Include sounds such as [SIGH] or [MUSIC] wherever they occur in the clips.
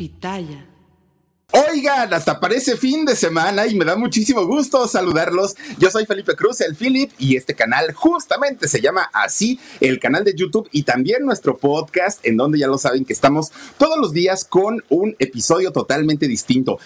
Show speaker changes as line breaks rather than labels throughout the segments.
Pitaya.
Oigan, hasta parece fin de semana y me da muchísimo gusto saludarlos. Yo soy Felipe Cruz, el Philip, y este canal justamente se llama así, el canal de YouTube y también nuestro podcast, en donde ya lo saben que estamos todos los días con un episodio totalmente distinto.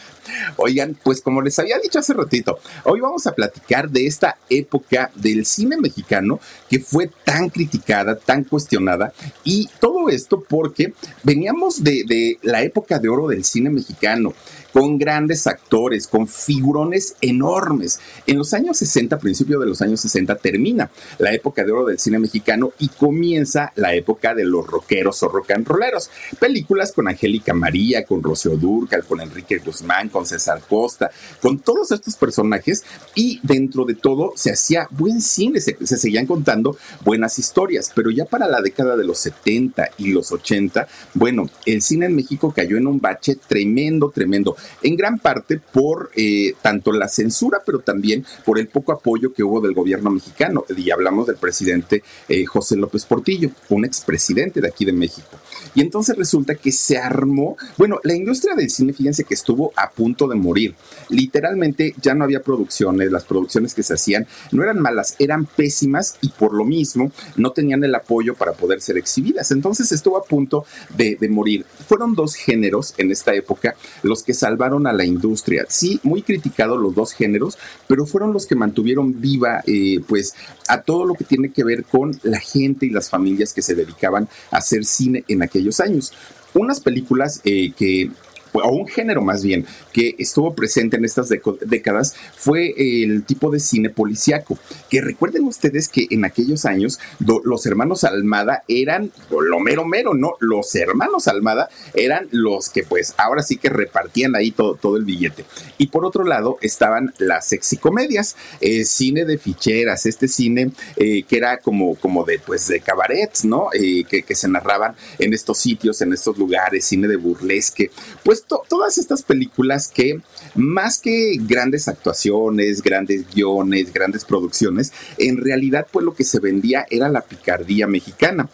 Oigan, pues como les había dicho hace ratito, hoy vamos a platicar de esta época del cine mexicano que fue tan criticada, tan cuestionada, y todo esto porque veníamos de, de la época de oro del cine mexicano con grandes actores, con figurones enormes. En los años 60, principio de los años 60, termina la época de oro del cine mexicano y comienza la época de los rockeros o rock and rolleros. Películas con Angélica María, con Rocío Durcal, con Enrique Guzmán, con César Costa, con todos estos personajes y dentro de todo se hacía buen cine, se, se seguían contando buenas historias, pero ya para la década de los 70 y los 80, bueno, el cine en México cayó en un bache tremendo, tremendo en gran parte por eh, tanto la censura, pero también por el poco apoyo que hubo del gobierno mexicano. Y hablamos del presidente eh, José López Portillo, un expresidente de aquí de México. Y entonces resulta que se armó, bueno, la industria del cine, fíjense que estuvo a punto de morir. Literalmente ya no había producciones, las producciones que se hacían no eran malas, eran pésimas y por lo mismo no tenían el apoyo para poder ser exhibidas. Entonces estuvo a punto de, de morir. Fueron dos géneros en esta época los que salvaron a la industria. Sí, muy criticados los dos géneros, pero fueron los que mantuvieron viva, eh, pues, a todo lo que tiene que ver con la gente y las familias que se dedicaban a hacer cine en aquellos años. Unas películas eh, que o un género más bien, que estuvo presente en estas décadas fue el tipo de cine policíaco. Que recuerden ustedes que en aquellos años los hermanos Almada eran lo mero mero, ¿no? Los hermanos Almada eran los que pues ahora sí que repartían ahí todo, todo el billete. Y por otro lado estaban las sexicomedias, eh, cine de ficheras, este cine eh, que era como, como de pues de cabarets, ¿no? Eh, que, que se narraban en estos sitios, en estos lugares, cine de burlesque. Pues todas estas películas que más que grandes actuaciones, grandes guiones, grandes producciones, en realidad pues lo que se vendía era la picardía mexicana.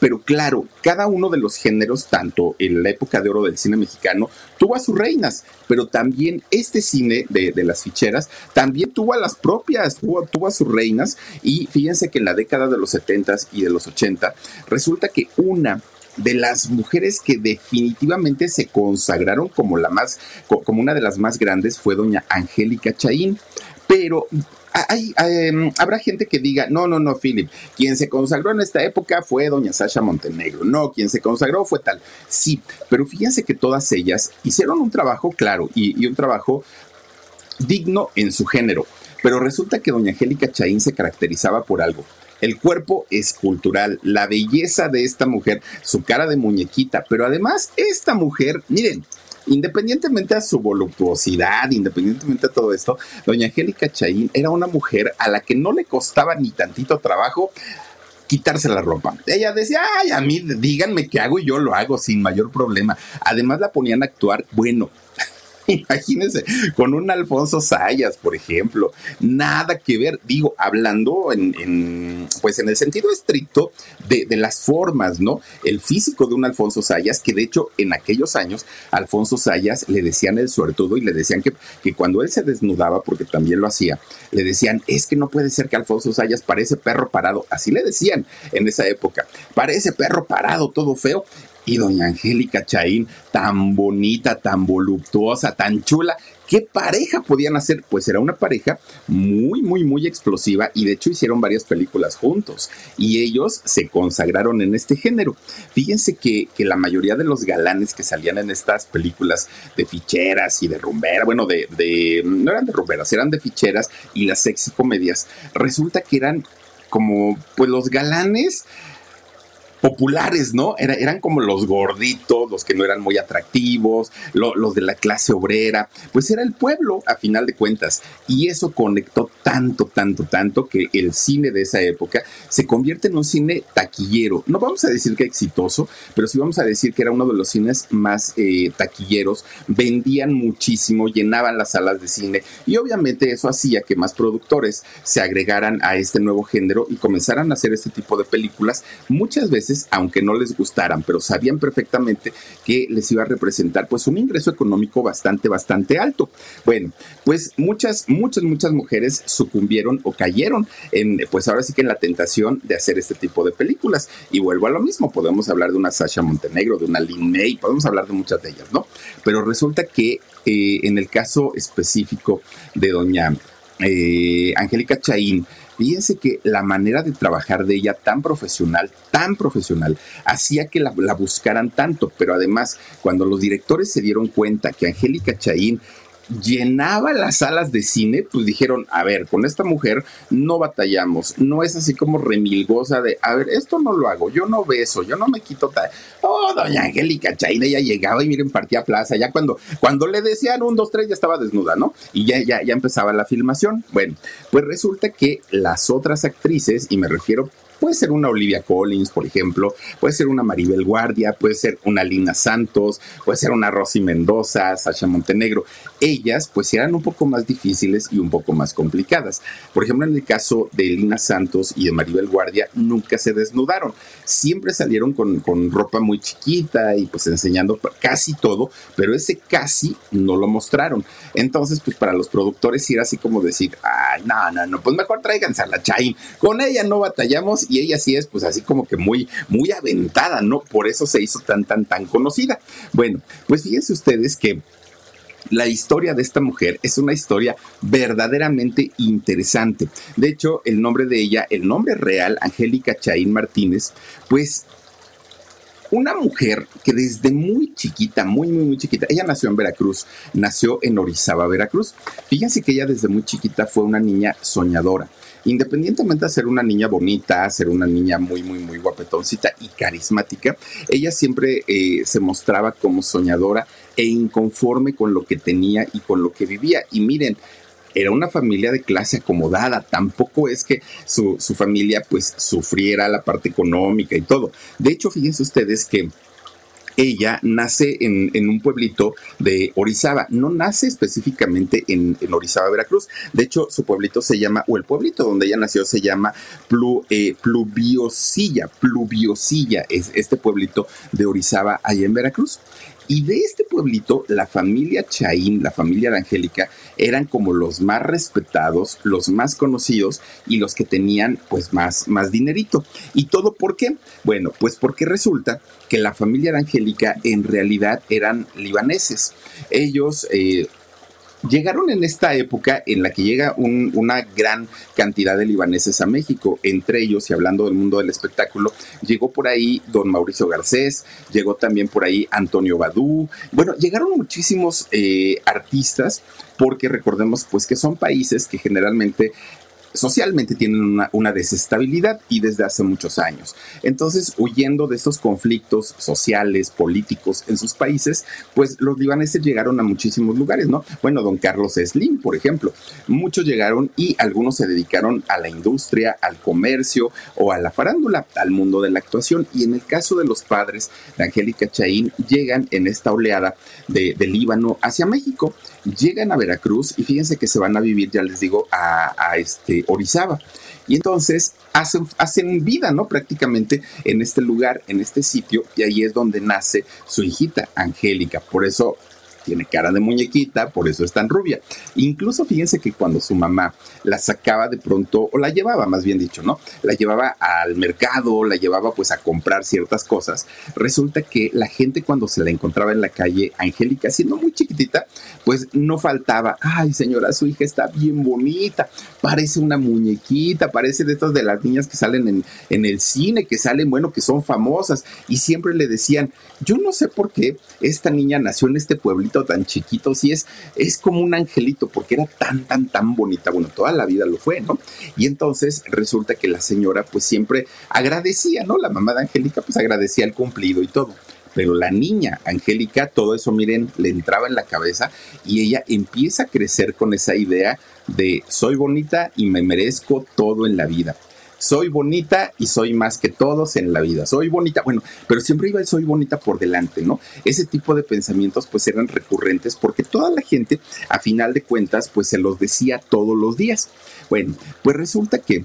Pero claro, cada uno de los géneros, tanto en la época de oro del cine mexicano, tuvo a sus reinas, pero también este cine de, las ficheras también tuvo a las propias, tuvo, tuvo, a sus reinas. Y fíjense que en la década de los 70 y de los 80, resulta que una de las mujeres que definitivamente se consagraron como la más, como una de las más grandes fue doña Angélica Chaín. Pero hay, habrá gente que diga, no, no, no, Philip, quien se consagró en esta época fue doña Sasha Montenegro, no, quien se consagró fue tal. Sí, pero fíjense que todas ellas hicieron un trabajo claro y, y un trabajo digno en su género. Pero resulta que doña Angélica Chaín se caracterizaba por algo. El cuerpo escultural, la belleza de esta mujer, su cara de muñequita, pero además esta mujer, miren, independientemente a su voluptuosidad, independientemente a todo esto, doña Angélica Chaín era una mujer a la que no le costaba ni tantito trabajo quitarse la ropa. Ella decía, ay, a mí díganme qué hago y yo lo hago sin mayor problema. Además la ponían a actuar, bueno, [LAUGHS] Imagínense, con un Alfonso Sayas, por ejemplo, nada que ver, digo, hablando en, pues en el sentido estricto de, las formas, ¿no? El físico de un Alfonso Sayas, que de hecho en aquellos años, Alfonso Sayas le decían el suertudo y le decían que, que cuando él se desnudaba, porque también lo hacía, le decían, es que no puede ser que Alfonso Sayas parece perro parado, así le decían en esa época, parece perro parado, todo feo, y doña Angélica Chaín, tan bonita, tan voluptuosa, tan chula. ¿Qué pareja podían hacer? Pues era una pareja muy, muy, muy explosiva y de hecho hicieron varias películas juntos y ellos se consagraron en este género. Fíjense que, que la mayoría de los galanes que salían en estas películas de ficheras y de rumbera, bueno, de, de no eran de rumberas, eran de ficheras y las sexy comedias, resulta que eran como pues los galanes populares, ¿no? eran como los gorditos, los que no eran muy atractivos, los de la clase obrera, pues era el pueblo a final de cuentas. Y eso conectó tanto, tanto, tanto que el cine de esa época se convierte en un cine taquillero. No vamos a decir que exitoso, pero sí vamos a decir que era uno de los cines más eh, taquilleros, vendían muchísimo, llenaban las salas de cine y obviamente eso hacía que más productores se agregaran a este nuevo género y comenzaran a hacer este tipo de películas muchas veces aunque no les gustaran, pero sabían perfectamente que les iba a representar pues un ingreso económico bastante, bastante alto. Bueno, pues muchas, muchas, muchas mujeres sucumbieron o cayeron en, pues ahora sí que en la tentación de hacer este tipo de películas. Y vuelvo a lo mismo, podemos hablar de una Sasha Montenegro, de una Lin May, podemos hablar de muchas de ellas, ¿no? Pero resulta que eh, en el caso específico de doña eh, Angélica Chaín, Fíjense que la manera de trabajar de ella tan profesional, tan profesional, hacía que la, la, buscaran tanto, pero además cuando los directores se dieron cuenta que Angélica Chaín llenaba las salas de cine, pues dijeron, a ver, con esta mujer no batallamos, no es así como remilgosa de, a ver, esto no lo hago, yo no beso, yo no me quito tal. Oh, doña Angélica Chaina ya llegaba y miren, partía plaza, ya cuando, cuando le decían un, dos, tres, ya estaba desnuda, ¿no? Y ya, ya, ya empezaba la filmación. Bueno, pues resulta que las otras actrices, y me refiero Puede ser una Olivia Collins, por ejemplo, puede ser una Maribel Guardia, puede ser una Lina Santos, puede ser una Rosy Mendoza, Sasha Montenegro. Ellas, pues, eran un poco más difíciles y un poco más complicadas. Por ejemplo, en el caso de Lina Santos y de Maribel Guardia, nunca se desnudaron. Siempre salieron con, con ropa muy chiquita y pues enseñando casi todo, pero ese casi no lo mostraron. Entonces, pues para los productores era así como decir, ay, no, no, no, pues mejor tráiganse a la Chain. Con ella no batallamos y ella sí es pues así como que muy, muy aventada, ¿no? Por eso se hizo tan, tan, tan conocida. Bueno, pues fíjense ustedes que la historia de esta mujer es una historia verdaderamente interesante. De hecho, el nombre de ella, el nombre real, Angélica Chaín Martínez, pues una mujer que desde muy chiquita, muy, muy, muy chiquita, ella nació en Veracruz, nació en Orizaba, Veracruz. Fíjense que ella desde muy chiquita fue una niña soñadora independientemente de ser una niña bonita, ser una niña muy, muy, muy guapetoncita y carismática, ella siempre eh, se mostraba como soñadora e inconforme con lo que tenía y con lo que vivía. Y miren, era una familia de clase acomodada, tampoco es que su, su familia pues sufriera la parte económica y todo. De hecho, fíjense ustedes que ella nace en, un pueblito de Orizaba, no nace específicamente en, Orizaba, Veracruz. De hecho, su pueblito se llama, o el pueblito donde ella nació se llama eh, Pluviosilla, Pluviosilla, es este pueblito de Orizaba, allá en Veracruz. Y de este pueblito, la familia Chaín, la familia de Angélica, eran como los más respetados, los más conocidos y los que tenían pues más, más dinerito. ¿Y todo por qué? Bueno, pues porque resulta que la familia de Angélica en realidad eran libaneses. Ellos eh, llegaron en esta época en la que llega una gran cantidad de libaneses a México, entre ellos, y hablando del mundo del espectáculo, llegó por ahí don Mauricio Garcés, llegó también por ahí Antonio Badú, bueno, llegaron muchísimos eh, artistas porque recordemos pues que son países que generalmente socialmente tienen una, desestabilidad y desde hace muchos años. Entonces, huyendo de estos conflictos sociales, políticos en sus países, pues los libaneses llegaron a muchísimos lugares, ¿no? Bueno, don Carlos Slim, por ejemplo, muchos llegaron y algunos se dedicaron a la industria, al comercio o a la farándula, al mundo de la actuación. Y en el caso de los padres de Angélica Chaín, llegan en esta oleada de, Líbano hacia México llegan a Veracruz y fíjense que se van a vivir, ya les digo, a, este Orizaba. Y entonces hacen, hacen vida, ¿no? Prácticamente en este lugar, en este sitio, y ahí es donde nace su hijita, Angélica. Por eso tiene cara de muñequita, por eso es tan rubia. Incluso fíjense que cuando su mamá la sacaba de pronto, o la llevaba más bien dicho, ¿no? La llevaba al mercado, la llevaba pues a comprar ciertas cosas, resulta que la gente cuando se la encontraba en la calle, Angélica, siendo muy chiquitita, pues no faltaba, ay señora, su hija está bien bonita, parece una muñequita, parece de estas de las niñas que salen en, en el cine, que salen, bueno, que son famosas, y siempre le decían, yo no sé por qué esta niña nació en este pueblito tan chiquito, sí es, es como un angelito, porque era tan, tan, tan bonita. Bueno, toda la vida lo fue, ¿no? Y entonces resulta que la señora, pues siempre agradecía, ¿no? La mamá de Angélica, pues agradecía el cumplido y todo pero la niña Angélica, todo eso, miren, le entraba en la cabeza y ella empieza a crecer con esa idea de soy bonita y me merezco todo en la vida soy bonita y soy más que todos en la vida. Soy bonita, bueno, pero siempre iba el soy bonita por delante, ¿no? Ese tipo de pensamientos pues eran recurrentes porque toda la gente a final de cuentas pues se los decía todos los días. Bueno, pues resulta que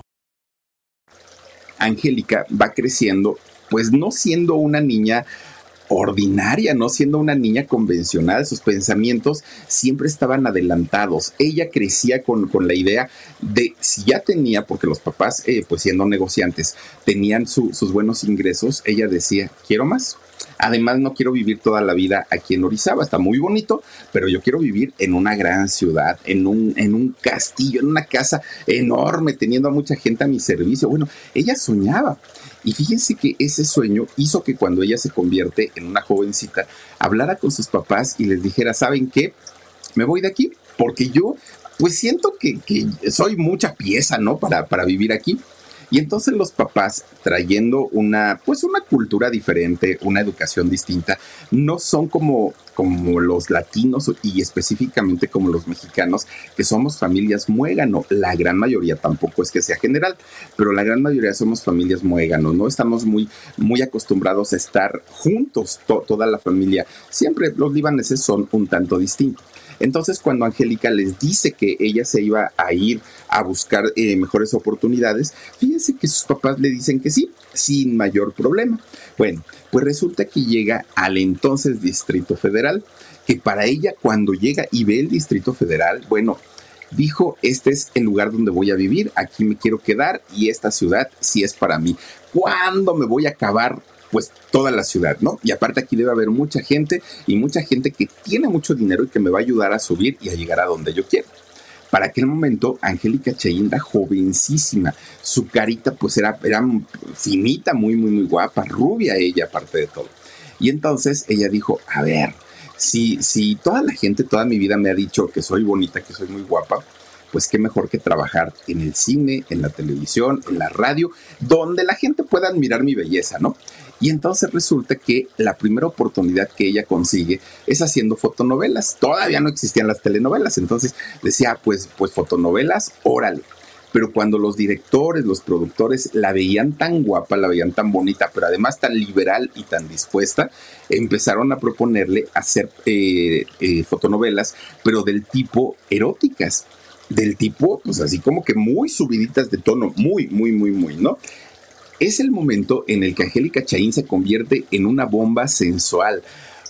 Angélica va creciendo, pues no siendo una niña ordinaria, no siendo una niña convencional, sus pensamientos siempre estaban adelantados. Ella crecía con, la idea de si ya tenía, porque los papás, eh, pues siendo negociantes, tenían sus buenos ingresos, ella decía, quiero más. Además, no quiero vivir toda la vida aquí en Orizaba, está muy bonito, pero yo quiero vivir en una gran ciudad, en un, en un castillo, en una casa enorme, teniendo a mucha gente a mi servicio. Bueno, ella soñaba. Y fíjense que ese sueño hizo que cuando ella se convierte en una jovencita, hablara con sus papás y les dijera, ¿saben qué? Me voy de aquí porque yo pues siento que, que soy mucha pieza, ¿no? Para, para vivir aquí. Y entonces los papás, trayendo una, pues una cultura diferente, una educación distinta, no son como, como los latinos y específicamente como los mexicanos, que somos familias muégano. La gran mayoría tampoco es que sea general, pero la gran mayoría somos familias muégano, ¿no? Estamos muy, muy acostumbrados a estar juntos, toda la familia. Siempre los libaneses son un tanto distintos. Entonces, cuando Angélica les dice que ella se iba a ir a buscar eh, mejores oportunidades, fíjense que sus papás le dicen que sí, sin mayor problema. Bueno, pues resulta que llega al entonces Distrito Federal, que para ella cuando llega y ve el Distrito Federal, bueno, dijo, este es el lugar donde voy a vivir, aquí me quiero quedar y esta ciudad sí es para mí. ¿Cuándo me voy a acabar pues toda la ciudad, ¿no? Y aparte aquí debe haber mucha gente y mucha gente que tiene mucho dinero y que me va a ayudar a subir y a llegar a donde yo quiero. Para aquel momento, Angélica Chaín era jovencísima. Su carita, pues, era, era finita, muy, muy, muy guapa, rubia ella, aparte de todo. Y entonces ella dijo: A ver, si, si toda la gente, toda mi vida me ha dicho que soy bonita, que soy muy guapa, pues qué mejor que trabajar en el cine, en la televisión, en la radio, donde la gente pueda admirar mi belleza, ¿no? Y entonces resulta que la primera oportunidad que ella consigue es haciendo fotonovelas. Todavía no existían las telenovelas, entonces decía, pues, pues fotonovelas, órale. Pero cuando los directores, los productores la veían tan guapa, la veían tan bonita, pero además tan liberal y tan dispuesta, empezaron a proponerle hacer eh, eh, fotonovelas, pero del tipo eróticas del tipo, pues así como que muy subiditas de tono, muy, muy, muy, muy, ¿no? Es el momento en el que Angélica Chaín se convierte en una bomba sensual.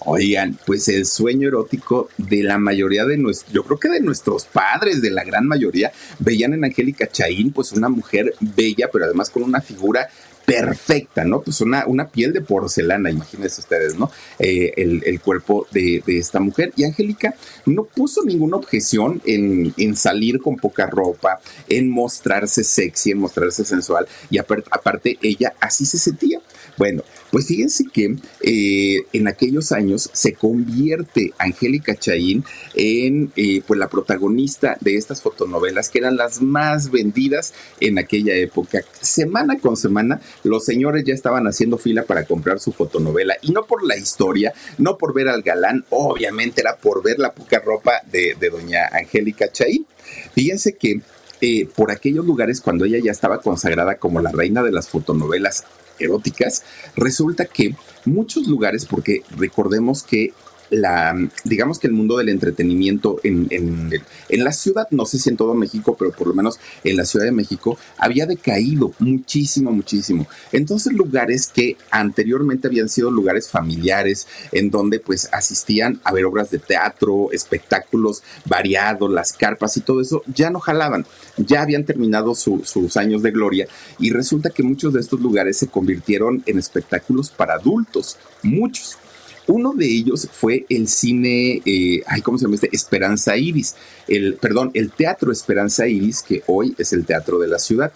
Oigan, pues el sueño erótico de la mayoría de nuestros, yo creo que de nuestros padres, de la gran mayoría, veían en Angélica Chaín pues una mujer bella, pero además con una figura perfecta, ¿no? Pues una, una piel de porcelana, imagínense ustedes, ¿no? Eh, el, cuerpo de, esta mujer. Y Angélica no puso ninguna objeción en, en, salir con poca ropa, en mostrarse sexy, en mostrarse sensual. Y aparte, ella así se sentía. Bueno, pues fíjense que eh, en aquellos años se convierte Angélica Chaín en eh, pues la protagonista de estas fotonovelas que eran las más vendidas en aquella época. Semana con semana los señores ya estaban haciendo fila para comprar su fotonovela y no por la historia, no por ver al galán, obviamente era por ver la poca ropa de, doña Angélica Chaín. Fíjense que eh, por aquellos lugares cuando ella ya estaba consagrada como la reina de las fotonovelas eróticas, resulta que muchos lugares, porque recordemos que la, digamos que el mundo del entretenimiento en, en, la ciudad, no sé si en todo México, pero por lo menos en la Ciudad de México, había decaído muchísimo, muchísimo. Entonces lugares que anteriormente habían sido lugares familiares, en donde pues asistían a ver obras de teatro, espectáculos variados, las carpas y todo eso, ya no jalaban, ya habían terminado sus años de gloria y resulta que muchos de estos lugares se convirtieron en espectáculos para adultos, muchos. Uno de ellos fue el cine, eh, ay, ¿cómo se llama este? Esperanza Iris, el, perdón, el Teatro Esperanza Iris, que hoy es el Teatro de la Ciudad.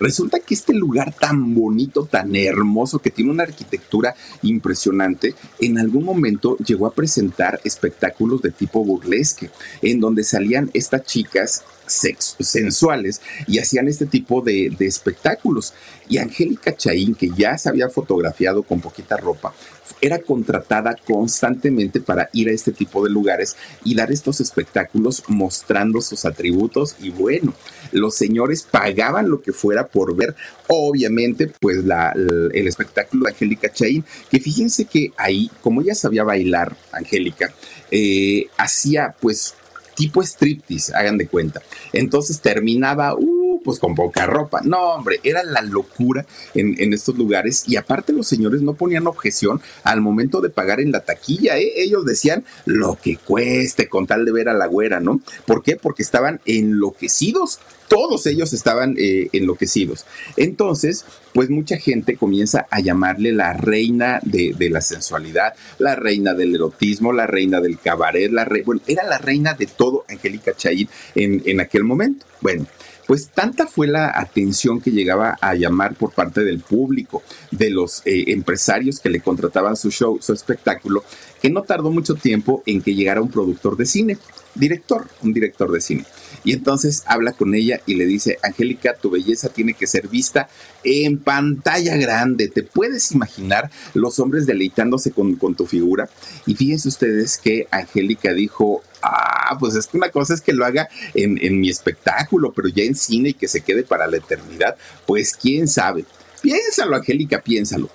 Resulta que este lugar tan bonito, tan hermoso, que tiene una arquitectura impresionante, en algún momento llegó a presentar espectáculos de tipo burlesque, en donde salían estas chicas sensuales y hacían este tipo de, espectáculos. Y Angélica Chaín, que ya se había fotografiado con poquita ropa, era contratada constantemente para ir a este tipo de lugares y dar estos espectáculos mostrando sus atributos y bueno, los señores pagaban lo que fuera por ver, obviamente, pues el espectáculo de Angélica Chaín, que fíjense que ahí, como ella sabía bailar, Angélica, eh, hacía pues tipo striptease, hagan de cuenta. Entonces terminaba, uh, pues con poca ropa. No, hombre, era la locura en, estos lugares. Y aparte los señores no ponían objeción al momento de pagar en la taquilla. ¿eh? Ellos decían lo que cueste con tal de ver a la güera, ¿no? ¿Por qué? Porque estaban enloquecidos todos ellos estaban eh, enloquecidos. Entonces, pues mucha gente comienza a llamarle la reina de, la sensualidad, la reina del erotismo, la reina del cabaret, la bueno, era la reina de todo Angélica Chaín en, en aquel momento. Bueno, pues tanta fue la atención que llegaba a llamar por parte del público, de los eh, empresarios que le contrataban su show, su espectáculo, que no tardó mucho tiempo en que llegara un productor de cine, director, un director de cine. Y entonces habla con ella y le dice, Angélica, tu belleza tiene que ser vista en pantalla grande. ¿Te puedes imaginar los hombres deleitándose con, tu figura? Y fíjense ustedes que Angélica dijo, ah, pues es que una cosa es que lo haga en, en mi espectáculo, pero ya en cine y que se quede para la eternidad, pues quién sabe. Piénsalo, Angélica, piénsalo.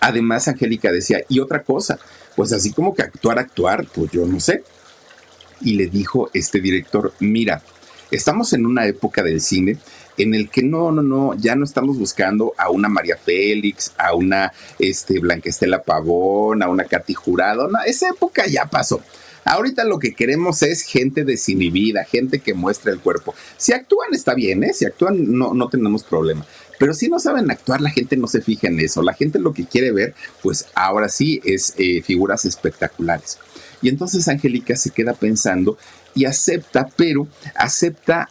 Además, Angélica decía, y otra cosa, pues así como que actuar, actuar, pues yo no sé y le dijo este director, mira, estamos en una época del cine en el que no, no, no, ya no estamos buscando a una María Félix, a una este, Blanquestela Pavón, a una Katy Jurado, no, esa época ya pasó. Ahorita lo que queremos es gente desinhibida, gente que muestre el cuerpo. Si actúan está bien, ¿eh? Si actúan no, no tenemos problema. Pero si no saben actuar, la gente no se fija en eso. La gente lo que quiere ver, pues ahora sí, es eh, figuras espectaculares. Y entonces Angélica se queda pensando y acepta, pero acepta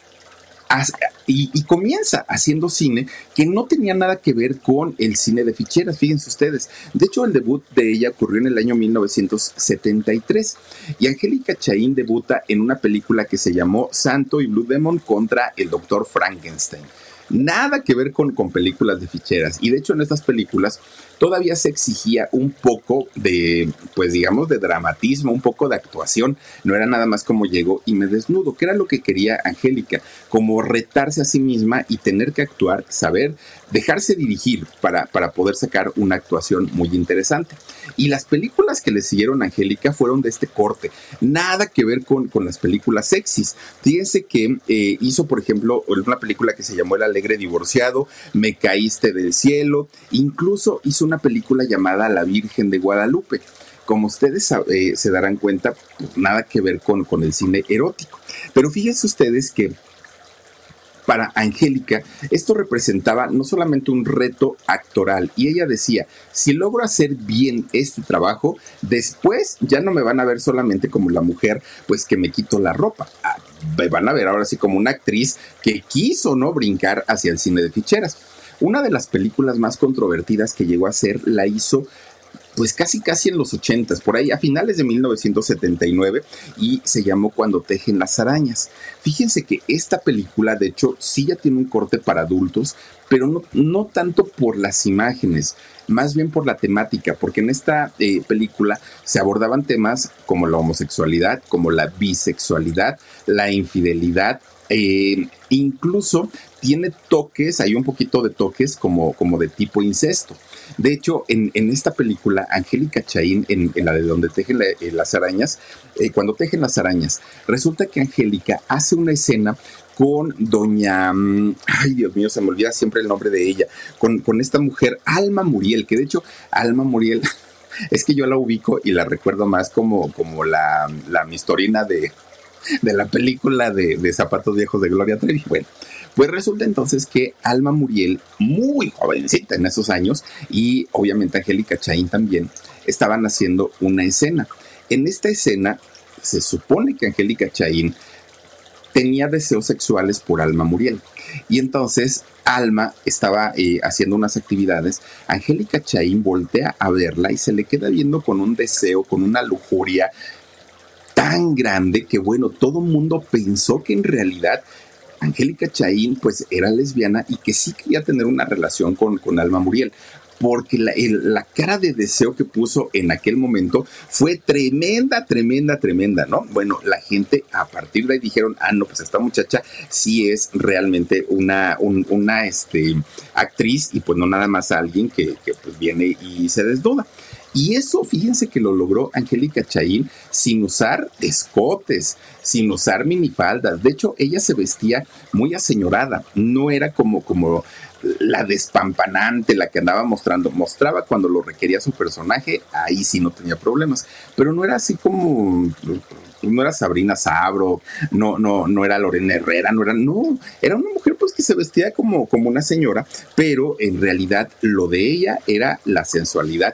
y, comienza haciendo cine que no tenía nada que ver con el cine de ficheras, fíjense ustedes. De hecho, el debut de ella ocurrió en el año 1973 y Angélica Chaín debuta en una película que se llamó Santo y Blue Demon contra el doctor Frankenstein. Nada que ver con, con películas de ficheras. Y de hecho en estas películas todavía se exigía un poco de, pues digamos, de dramatismo, un poco de actuación. No era nada más como llego y me desnudo, que era lo que quería Angélica, como retarse a sí misma y tener que actuar, saber dejarse dirigir para, para poder sacar una actuación muy interesante. Y las películas que le siguieron a Angélica fueron de este corte, nada que ver con, con las películas sexys. Fíjense que eh, hizo, por ejemplo, una película que se llamó El Alegre Divorciado, Me Caíste del Cielo, incluso hizo película llamada La Virgen de Guadalupe como ustedes eh, se darán cuenta, pues, nada que ver con, con el cine erótico. Pero fíjense ustedes que para Angélica, esto representaba no solamente un reto actoral, y ella decía, si logro hacer bien este trabajo, después ya no me van a ver solamente como la mujer, pues que me quito la ropa. Ah, me van a ver ahora sí como una actriz que quiso, ¿no? Brincar hacia el cine de ficheras. Una de las películas más controvertidas que llegó a ser la hizo pues casi casi en los 80, por ahí a finales de 1979 y se llamó Cuando tejen las arañas. Fíjense que esta película de hecho sí ya tiene un corte para adultos, pero no, tanto por las imágenes, más bien por la temática, porque en esta eh, película se abordaban temas como la homosexualidad, como la bisexualidad, la infidelidad, eh, incluso tiene toques, hay un poquito de toques como, como de tipo incesto. De hecho, en, esta película, Angélica Chaín, en, la de donde tejen eh, las arañas, eh, cuando tejen las arañas, resulta que Angélica hace una escena con doña, mm, ay Dios mío, se me olvida siempre el nombre de ella, con, con esta mujer, Alma Muriel, que de hecho, Alma Muriel, [LAUGHS] es que yo la ubico y la recuerdo más como, como la, la mistorina de, de la película de, de Zapatos Viejos de Gloria Trevi. Bueno, pues resulta entonces que Alma Muriel, muy jovencita en esos años, y obviamente Angélica Chaín también, estaban haciendo una escena. En esta escena se supone que Angélica Chaín tenía deseos sexuales por Alma Muriel. Y entonces Alma estaba eh, haciendo unas actividades, Angélica Chaín voltea a verla y se le queda viendo con un deseo, con una lujuria tan grande que bueno, todo el mundo pensó que en realidad Angélica Chaín pues era lesbiana y que sí quería tener una relación con, con Alma Muriel porque la, la, cara de deseo que puso en aquel momento fue tremenda, tremenda, tremenda, ¿no? Bueno, la gente a partir de ahí dijeron, ah, no, pues esta muchacha sí es realmente una, una este, actriz y pues no nada más alguien que, que pues viene y se desduda. Y eso, fíjense que lo logró Angélica Chaín sin usar escotes, sin usar minifaldas. De hecho, ella se vestía muy aseñorada, no era como, como la despampanante, la que andaba mostrando. Mostraba cuando lo requería su personaje, ahí sí no tenía problemas. Pero no era así como no era Sabrina Sabro, no, no, no era Lorena Herrera, no era, no, era una mujer pues que se vestía como, como una señora, pero en realidad lo de ella era la sensualidad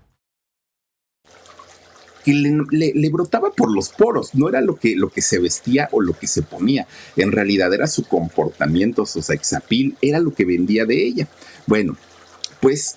que le, brotaba por los poros, no era lo que, lo que se vestía o lo que se ponía, en realidad era su comportamiento, su sexapil, era lo que vendía de ella. Bueno, pues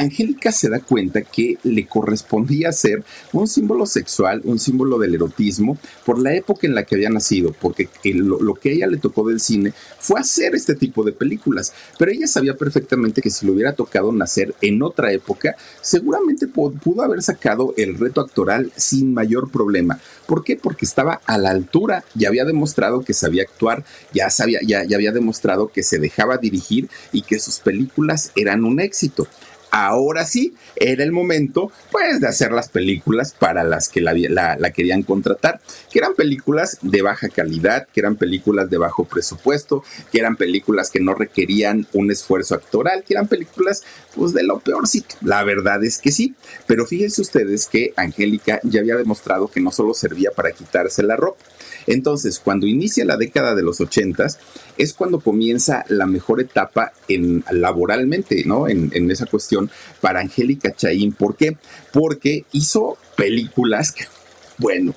Angélica se da cuenta que le correspondía ser un símbolo sexual, un símbolo del erotismo, por la época en la que había nacido, porque lo, que ella le tocó del cine fue hacer este tipo de películas, pero ella sabía perfectamente que si le hubiera tocado nacer en otra época, seguramente pudo haber sacado el reto actoral sin mayor problema. ¿Por qué? Porque estaba a la altura, ya había demostrado que sabía actuar, ya, sabía, ya había demostrado que se dejaba dirigir y que sus películas eran un éxito ahora sí era el momento pues de hacer las películas para las que la, la, querían contratar, que eran películas de baja calidad, que eran películas de bajo presupuesto, que eran películas que no requerían un esfuerzo actoral, que eran películas pues de lo peorcito. La verdad es que sí, pero fíjense ustedes que Angélica ya había demostrado que no solo servía para quitarse la ropa, entonces, cuando inicia la década de los ochentas, es cuando comienza la mejor etapa en, laboralmente, ¿no? En, en esa cuestión para Angélica Chaín. ¿Por qué? Porque hizo películas que, bueno,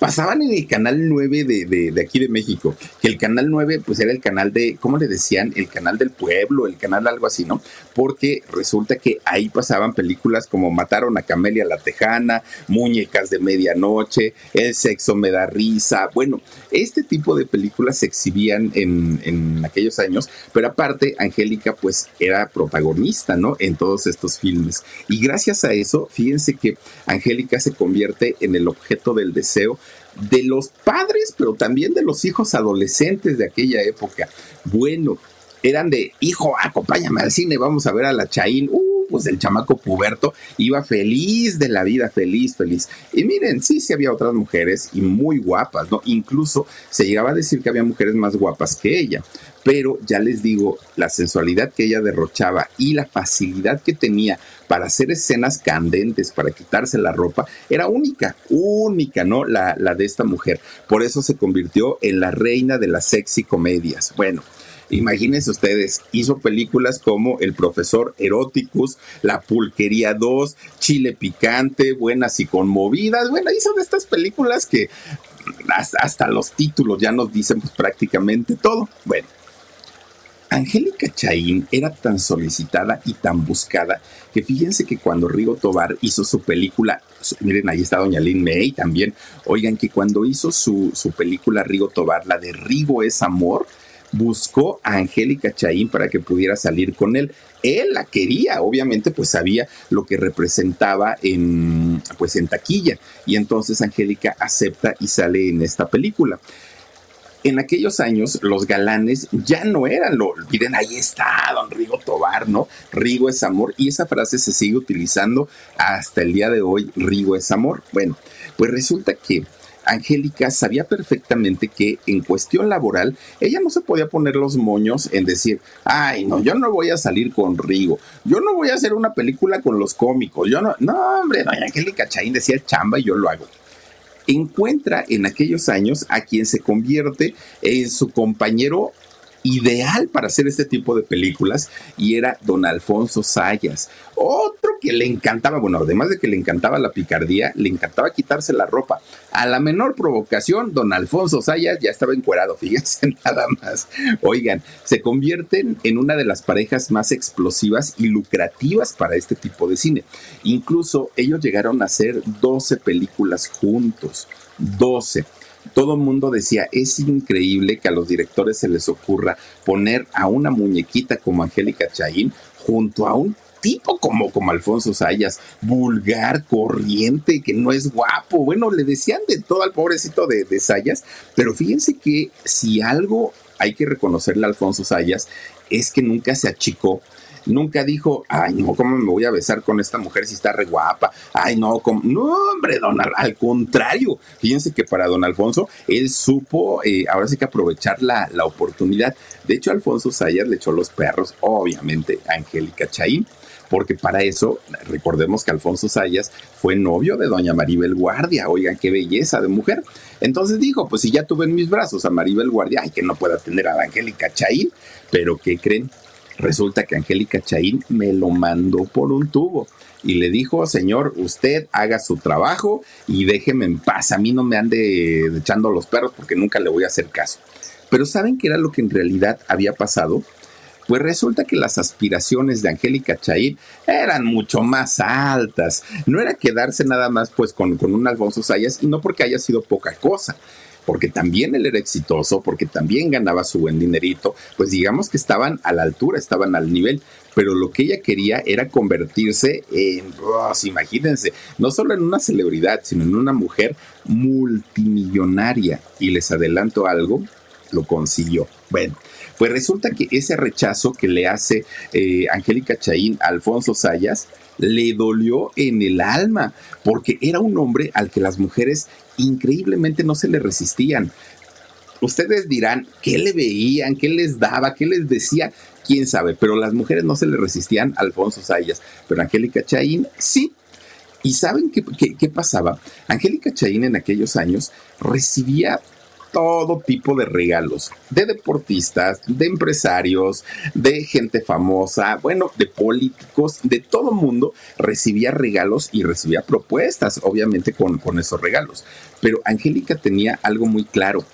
pasaban en el canal 9 de, de, aquí de México, que el canal 9 pues era el canal de, ¿cómo le decían? El canal del pueblo, el canal algo así, ¿no? Porque resulta que ahí pasaban películas como Mataron a Camelia la Tejana, Muñecas de Medianoche, El sexo me da risa, bueno, este tipo de películas se exhibían en, en aquellos años, pero aparte Angélica pues era protagonista, ¿no? En todos estos filmes. Y gracias a eso, fíjense que Angélica se convierte en el objeto del deseo de los padres, pero también de los hijos adolescentes de aquella época. Bueno, eran de, hijo, acompáñame al cine, vamos a ver a la Chaín. Uh, pues el chamaco puberto iba feliz de la vida, feliz, feliz. Y miren, sí, sí había otras mujeres y muy guapas, ¿no? Incluso se llegaba a decir que había mujeres más guapas que ella. Pero ya les digo, la sensualidad que ella derrochaba y la facilidad que tenía para hacer escenas candentes, para quitarse la ropa, era única, única, ¿no? La, de esta mujer. Por eso se convirtió en la reina de las sexy comedias. Bueno, Imagínense ustedes, hizo películas como El Profesor Eroticus, La Pulquería 2, Chile Picante, Buenas y Conmovidas. Bueno, hizo de estas películas que hasta, los títulos ya nos dicen pues, prácticamente todo. Bueno, Angélica Chaín era tan solicitada y tan buscada que fíjense que cuando Rigo Tobar hizo su película, miren, ahí está Doña Lynn May también, oigan que cuando hizo su, su película Rigo Tobar, la de Rigo es amor, buscó a Angélica Chaín para que pudiera salir con él. Él la quería, obviamente, pues sabía lo que representaba en, pues en taquilla. Y entonces Angélica acepta y sale en esta película en aquellos años los galanes ya no eran lo, miren, ahí está don Rigo Tobar, ¿no? Rigo es amor y esa frase se sigue utilizando hasta el día de hoy, Rigo es amor. Bueno, pues resulta que Angélica sabía perfectamente que en cuestión laboral ella no se podía poner los moños en decir, ay, no, yo no voy a salir con Rigo, yo no voy a hacer una película con los cómicos, yo no, no, hombre, doña Angélica Chaín decía chamba y yo lo hago encuentra en aquellos años a quien se convierte en su compañero ideal para hacer este tipo de películas y era don Alfonso Sayas. Otro que le encantaba, bueno, además de que le encantaba la picardía, le encantaba quitarse la ropa. A la menor provocación, don Alfonso Sayas ya estaba encuerado, [LAUGHS] fíjense nada más. Oigan, se convierten en una de las parejas más explosivas y lucrativas para este tipo de cine. Incluso ellos llegaron a hacer 12 películas juntos. 12 todo el mundo decía, es increíble que a los directores se les ocurra poner a una muñequita como Angélica Chaín junto a un tipo como, como Alfonso Sayas, vulgar, corriente, que no es guapo. Bueno, le decían de todo al pobrecito de, de Sayas, pero fíjense que si algo hay que reconocerle a Alfonso Sayas es que nunca se achicó Nunca dijo, ay, no, ¿cómo me voy a besar con esta mujer si está re guapa? Ay, no, no, hombre, don, al contrario. Fíjense que para don Alfonso, él supo, eh, ahora sí que aprovechar la, la oportunidad. De hecho, Alfonso Sayas le echó los perros, obviamente, a Angélica Chaín porque para eso, recordemos que Alfonso Sayas fue novio de doña Maribel Guardia, oigan qué belleza de mujer. Entonces dijo, pues si ya tuve en mis brazos a Maribel Guardia, ay, que no pueda tener a Angélica Chaín, pero ¿qué creen? Resulta que Angélica Chaín me lo mandó por un tubo y le dijo, señor, usted haga su trabajo y déjeme en paz. A mí no me ande echando los perros porque nunca le voy a hacer caso. Pero ¿saben qué era lo que en realidad había pasado? Pues resulta que las aspiraciones de Angélica Chaín eran mucho más altas. No era quedarse nada más pues con, con un Alfonso Sayas y no porque haya sido poca cosa, porque también él era exitoso, porque también ganaba su buen dinerito, pues digamos que estaban a la altura, estaban al nivel, pero lo que ella quería era convertirse en, oh, imagínense, no solo en una celebridad, sino en una mujer multimillonaria. Y les adelanto algo, lo consiguió. Bueno, pues resulta que ese rechazo que le hace eh, Angélica Chaín a Alfonso Sayas le dolió en el alma, porque era un hombre al que las mujeres increíblemente no se le resistían. Ustedes dirán, ¿qué le veían? ¿Qué les daba? ¿Qué les decía? Quién sabe, pero las mujeres no se le resistían a Alfonso Sayas, pero Angélica Chaín sí. ¿Y saben qué, qué pasaba? Angélica Chaín en aquellos años recibía todo tipo de regalos, de deportistas, de empresarios, de gente famosa, bueno, de políticos, de todo mundo recibía regalos y recibía propuestas, obviamente con, con esos regalos. Pero Angélica tenía algo muy claro.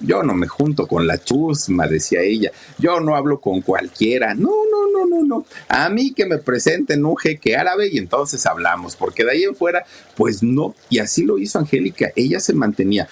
Yo no me junto con la chusma, decía ella. Yo no hablo con cualquiera. No, no, no, no, no. A mí que me presenten un jeque árabe y entonces hablamos, porque de ahí en fuera, pues no. Y así lo hizo Angélica. Ella se mantenía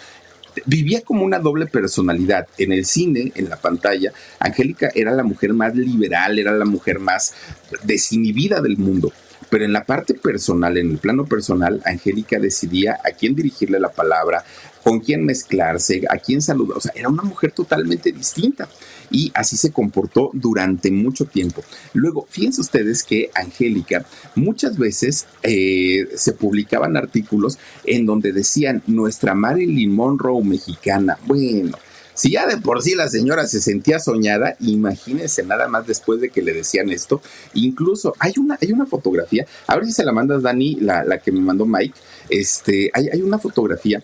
vivía como una doble personalidad. En el cine, en la pantalla, Angélica era la mujer más liberal, era la mujer más desinhibida del mundo. Pero en la parte personal, en el plano personal, Angélica decidía a quién dirigirle la palabra, con quién mezclarse, a quién saludar. O sea, era una mujer totalmente distinta y así se comportó durante mucho tiempo. Luego, fíjense ustedes que Angélica muchas veces eh, se publicaban artículos en donde decían nuestra Marilyn Monroe mexicana. Bueno, si ya de por sí la señora se sentía soñada, imagínense nada más después de que le decían esto. Incluso hay una, hay una fotografía, a ver si se la mandas, Dani, la, la que me mandó Mike. Este, hay, hay una fotografía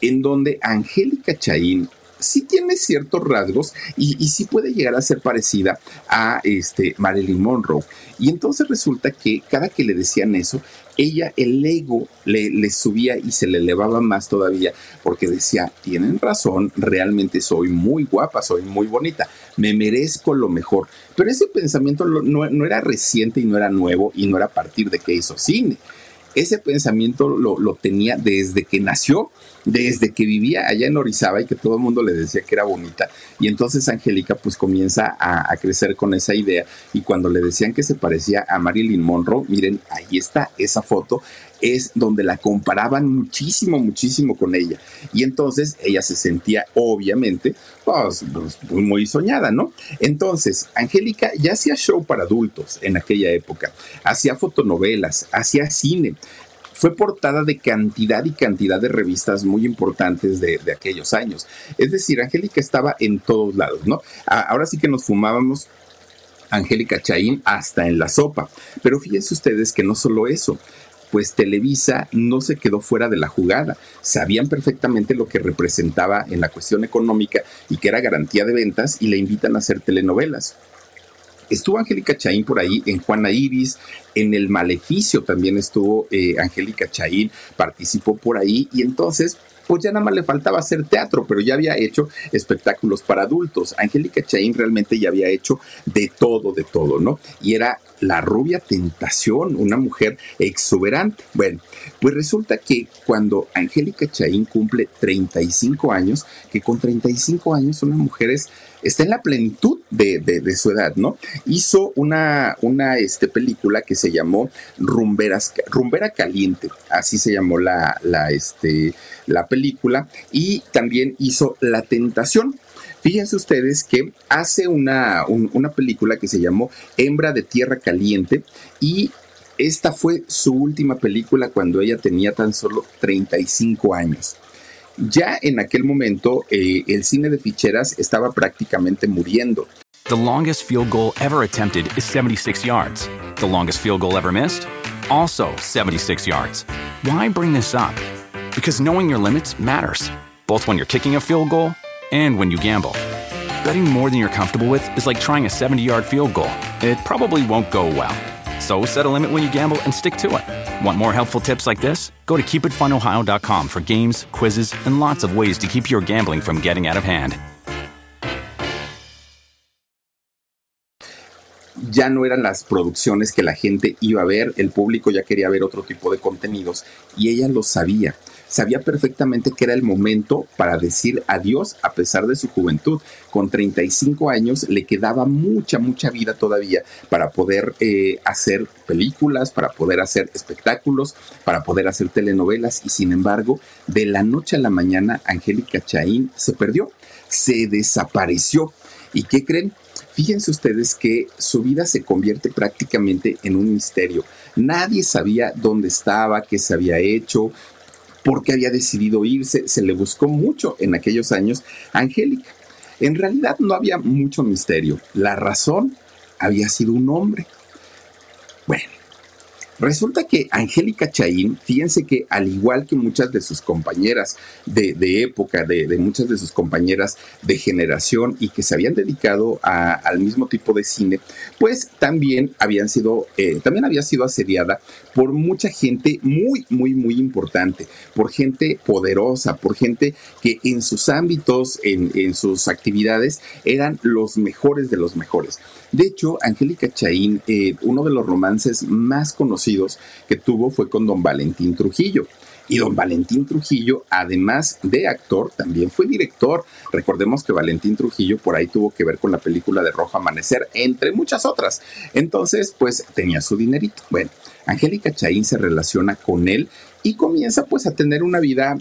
en donde Angélica Chaín sí tiene ciertos rasgos y, sí puede llegar a ser parecida a este, Marilyn Monroe. Y entonces resulta que cada que le decían eso, ella, el ego le, subía y se le elevaba más todavía, porque decía, tienen razón, realmente soy muy guapa, soy muy bonita, me merezco lo mejor. Pero ese pensamiento no, no era reciente y no era nuevo y no era a partir de que hizo cine. Ese pensamiento lo, lo tenía desde que nació desde que vivía allá en Orizaba y que todo el mundo le decía que era bonita. Y entonces Angélica pues comienza a, crecer con esa idea y cuando le decían que se parecía a Marilyn Monroe, miren, ahí está esa foto, es donde la comparaban muchísimo, muchísimo con ella. Y entonces ella se sentía obviamente pues, pues muy soñada, ¿no? Entonces, Angélica ya hacía show para adultos en aquella época, hacía fotonovelas, hacía cine, fue portada de cantidad y cantidad de revistas muy importantes de, aquellos años. Es decir, Angélica estaba en todos lados, ¿no? ahora sí que nos fumábamos Angélica Chaín hasta en la sopa. Pero fíjense ustedes que no solo eso, pues Televisa no se quedó fuera de la jugada. Sabían perfectamente lo que representaba en la cuestión económica y que era garantía de ventas y le invitan a hacer telenovelas. Estuvo Angélica Chaín por ahí en Juana Iris, en El Maleficio también estuvo eh, Angélica Chaín, participó por ahí y entonces pues ya nada más le faltaba hacer teatro, pero ya había hecho espectáculos para adultos. Angélica Chaín realmente ya había hecho de todo, de todo, ¿no? Y era la rubia tentación, una mujer exuberante. Bueno, pues resulta que cuando Angélica Chaín cumple 35 años, que con 35 años una mujer es está en la plenitud de, su edad, ¿no? Hizo una, una este, película que se llamó Rumberas, Rumbera Caliente, así se llamó la, la, este, la película, y también hizo La Tentación. Fíjense ustedes que hace una, película que se llamó Hembra de Tierra Caliente y esta fue su última película cuando ella tenía tan solo 35 años. Ya en aquel momento, eh, el cine de ficheras estaba prácticamente muriendo.
The longest field goal ever attempted is 76 yards. The longest field goal ever missed? Also 76 yards. Why bring this up? Because knowing your limits matters, both when you're kicking a field goal and when you gamble. Betting more than you're comfortable with is like trying a 70 yard field goal. It probably won't go well. So set a limit when you gamble and stick to it. Want more helpful tips like this? Go to keepitfunohio.com for games, quizzes, and lots of ways to keep your gambling from getting out of hand.
Ya no eran las producciones que la gente iba a ver, el público ya quería ver otro tipo de contenidos y ella lo sabía. Sabía perfectamente que era el momento para decir adiós a pesar de su juventud. Con 35 años le quedaba mucha, mucha vida todavía para poder eh, hacer películas, para poder hacer espectáculos, para poder hacer telenovelas y sin embargo, de la noche a la mañana, Angélica Chaín se perdió, se desapareció. ¿Y qué creen? Fíjense ustedes que su vida se convierte prácticamente en un misterio. Nadie sabía dónde estaba, qué se había hecho, por qué había decidido irse. Se le buscó mucho en aquellos años a Angélica. En realidad no había mucho misterio. La razón había sido un hombre. Bueno, Resulta que Angélica Chaín, fíjense que al igual que muchas de sus compañeras de, época, de, muchas de sus compañeras de generación y que se habían dedicado al mismo tipo de cine, pues también habían sido, eh, también había sido asediada por mucha gente muy, muy, muy importante, por gente poderosa, por gente que en sus ámbitos, en, en sus actividades, eran los mejores de los mejores. De hecho, Angélica Chaín, eh, uno de los romances más conocidos que tuvo fue con don Valentín Trujillo. Y don Valentín Trujillo, además de actor, también fue director. Recordemos que Valentín Trujillo por ahí tuvo que ver con la película de Rojo Amanecer, entre muchas otras. Entonces, pues tenía su dinerito. Bueno, Angélica Chaín se relaciona con él y comienza pues a tener una vida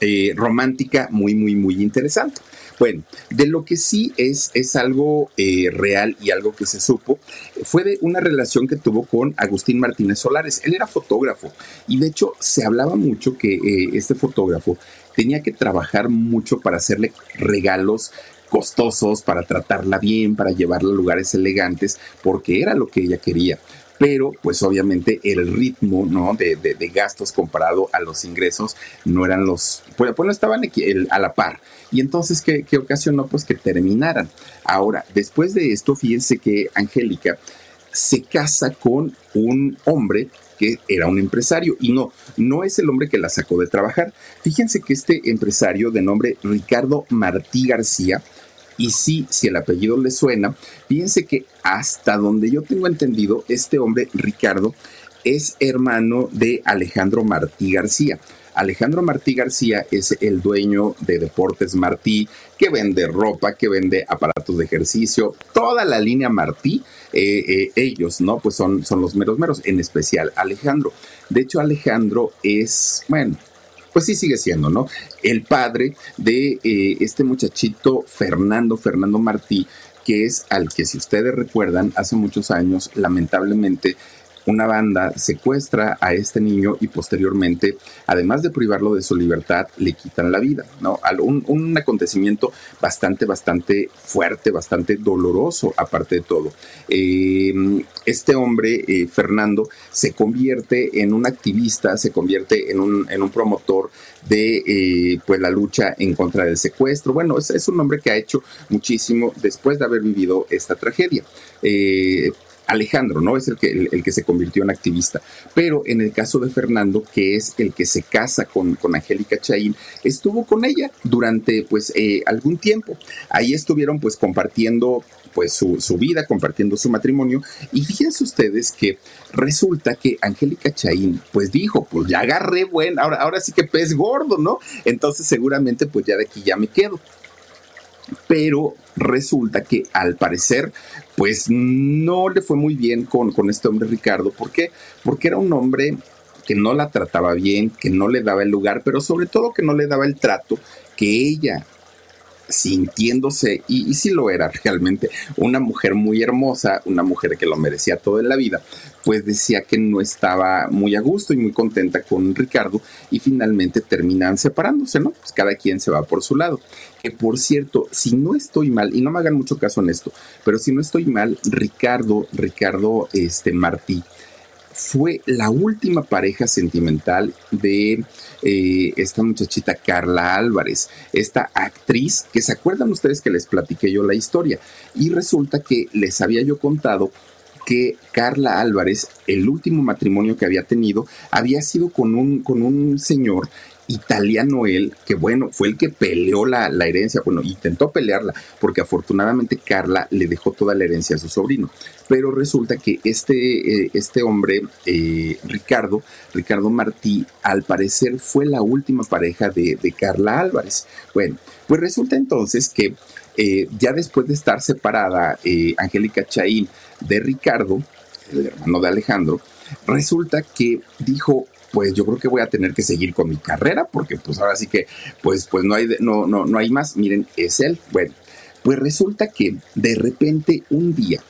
eh, romántica muy, muy, muy interesante. Bueno, de lo que sí es, es algo eh, real y algo que se supo, fue de una relación que tuvo con Agustín Martínez Solares. Él era fotógrafo y de hecho se hablaba mucho que eh, este fotógrafo tenía que trabajar mucho para hacerle regalos costosos, para tratarla bien, para llevarla a lugares elegantes, porque era lo que ella quería pero pues obviamente el ritmo ¿no? de, gastos comparado a los ingresos no eran los, pues, pues no estaban a la par. Y entonces, ¿qué, ¿qué ocasionó? Pues que terminaran. Ahora, después de esto, fíjense que Angélica se casa con un hombre que era un empresario y no, no es el hombre que la sacó de trabajar. Fíjense que este empresario de nombre Ricardo Martí García, y sí, si el apellido le suena, fíjense que hasta donde yo tengo entendido, este hombre, Ricardo, es hermano de Alejandro Martí García. Alejandro Martí García es el dueño de Deportes Martí, que vende ropa, que vende aparatos de ejercicio, toda la línea Martí, eh, eh, ellos, ¿no? Pues son, son los meros meros, en especial Alejandro. De hecho, Alejandro es, bueno, pues sí sigue siendo, ¿no? El padre de eh, este muchachito Fernando, Fernando Martí, que es al que si ustedes recuerdan, hace muchos años, lamentablemente, una banda secuestra a este niño y posteriormente, además de privarlo de su libertad, le quitan la vida, ¿no? Un, un acontecimiento bastante, bastante fuerte, bastante doloroso, aparte de todo. Em, este hombre, eh, Fernando, se convierte en un activista, se convierte en un, en un promotor de eh, pues la lucha en contra del secuestro. Bueno, es, es, un hombre que ha hecho muchísimo después de haber vivido esta tragedia. Eh, Alejandro, ¿no? Es el que, el, que se convirtió en activista. Pero en el caso de Fernando, que es el que se casa con, con Angélica Chaín, estuvo con ella durante pues eh, algún tiempo. Ahí estuvieron pues compartiendo pues su, su, vida, compartiendo su matrimonio. Y fíjense ustedes que resulta que Angélica Chaín pues dijo, pues ya agarré bueno, ahora, ahora sí que pez gordo, ¿no? Entonces seguramente pues ya de aquí ya me quedo pero resulta que al parecer pues no le fue muy bien con, con este hombre Ricardo. ¿Por qué? Porque era un hombre que no la trataba bien, que no le daba el lugar, pero sobre todo que no le daba el trato que ella sintiéndose, y, sí lo era realmente, una mujer muy hermosa, una mujer que lo merecía todo en la vida, pues decía que no estaba muy a gusto y muy contenta con Ricardo y finalmente terminan separándose, ¿no? Pues cada quien se va por su lado. Que por cierto, si no estoy mal, y no me hagan mucho caso en esto, pero si no estoy mal, Ricardo, Ricardo este, Martí, fue la última pareja sentimental de eh, esta muchachita Carla Álvarez, esta actriz que se acuerdan ustedes que les platiqué yo la historia y resulta que les había yo contado que Carla Álvarez, el último matrimonio que había tenido, había sido con un, con un señor italiano él, que bueno, fue el que peleó la, herencia, bueno, intentó pelearla, porque afortunadamente Carla le dejó toda la herencia a su sobrino. Pero resulta que este, eh, este hombre, eh, Ricardo, Ricardo Martí, al parecer fue la última pareja de, Carla Álvarez. Bueno, pues resulta entonces que eh, ya después de estar separada Angélica Chaín de Ricardo, el hermano de Alejandro, resulta que dijo, pues yo creo que voy a tener que seguir con mi carrera porque pues ahora sí que pues pues no hay no no no hay más, miren, es él. Bueno, pues resulta que de repente un día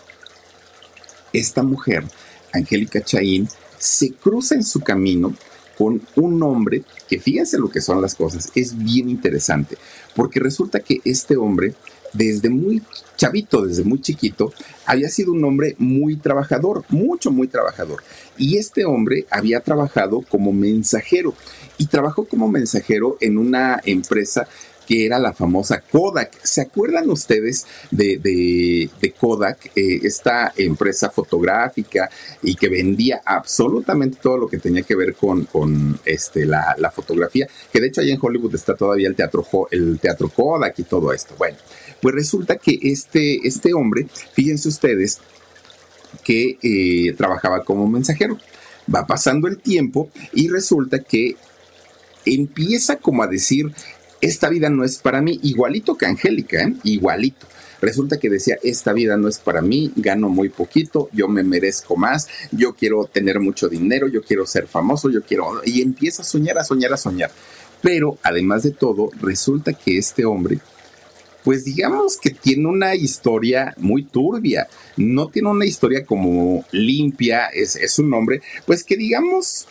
esta mujer, Angélica Chaín, se cruza en su camino con un hombre que fíjense lo que son las cosas, es bien interesante, porque resulta que este hombre desde muy chavito, desde muy chiquito, había sido un hombre muy trabajador, mucho, muy trabajador. Y este hombre había trabajado como mensajero y trabajó como mensajero en una empresa que era la famosa Kodak. ¿Se acuerdan ustedes de, Kodak, eh, esta empresa fotográfica y que vendía absolutamente todo lo que tenía que ver con, este, la, fotografía? Que de hecho ahí en Hollywood está todavía el teatro, el teatro Kodak y todo esto. Bueno, pues resulta que este, este hombre, fíjense ustedes, que eh, trabajaba como mensajero. Va pasando el tiempo y resulta que empieza como a decir, esta vida no es para mí, igualito que Angélica, ¿eh? igualito. Resulta que decía, esta vida no es para mí, gano muy poquito, yo me merezco más, yo quiero tener mucho dinero, yo quiero ser famoso, yo quiero... Y empieza a soñar, a soñar, a soñar. Pero además de todo, resulta que este hombre, pues digamos que tiene una historia muy turbia, no tiene una historia como limpia, es, es un hombre, pues que digamos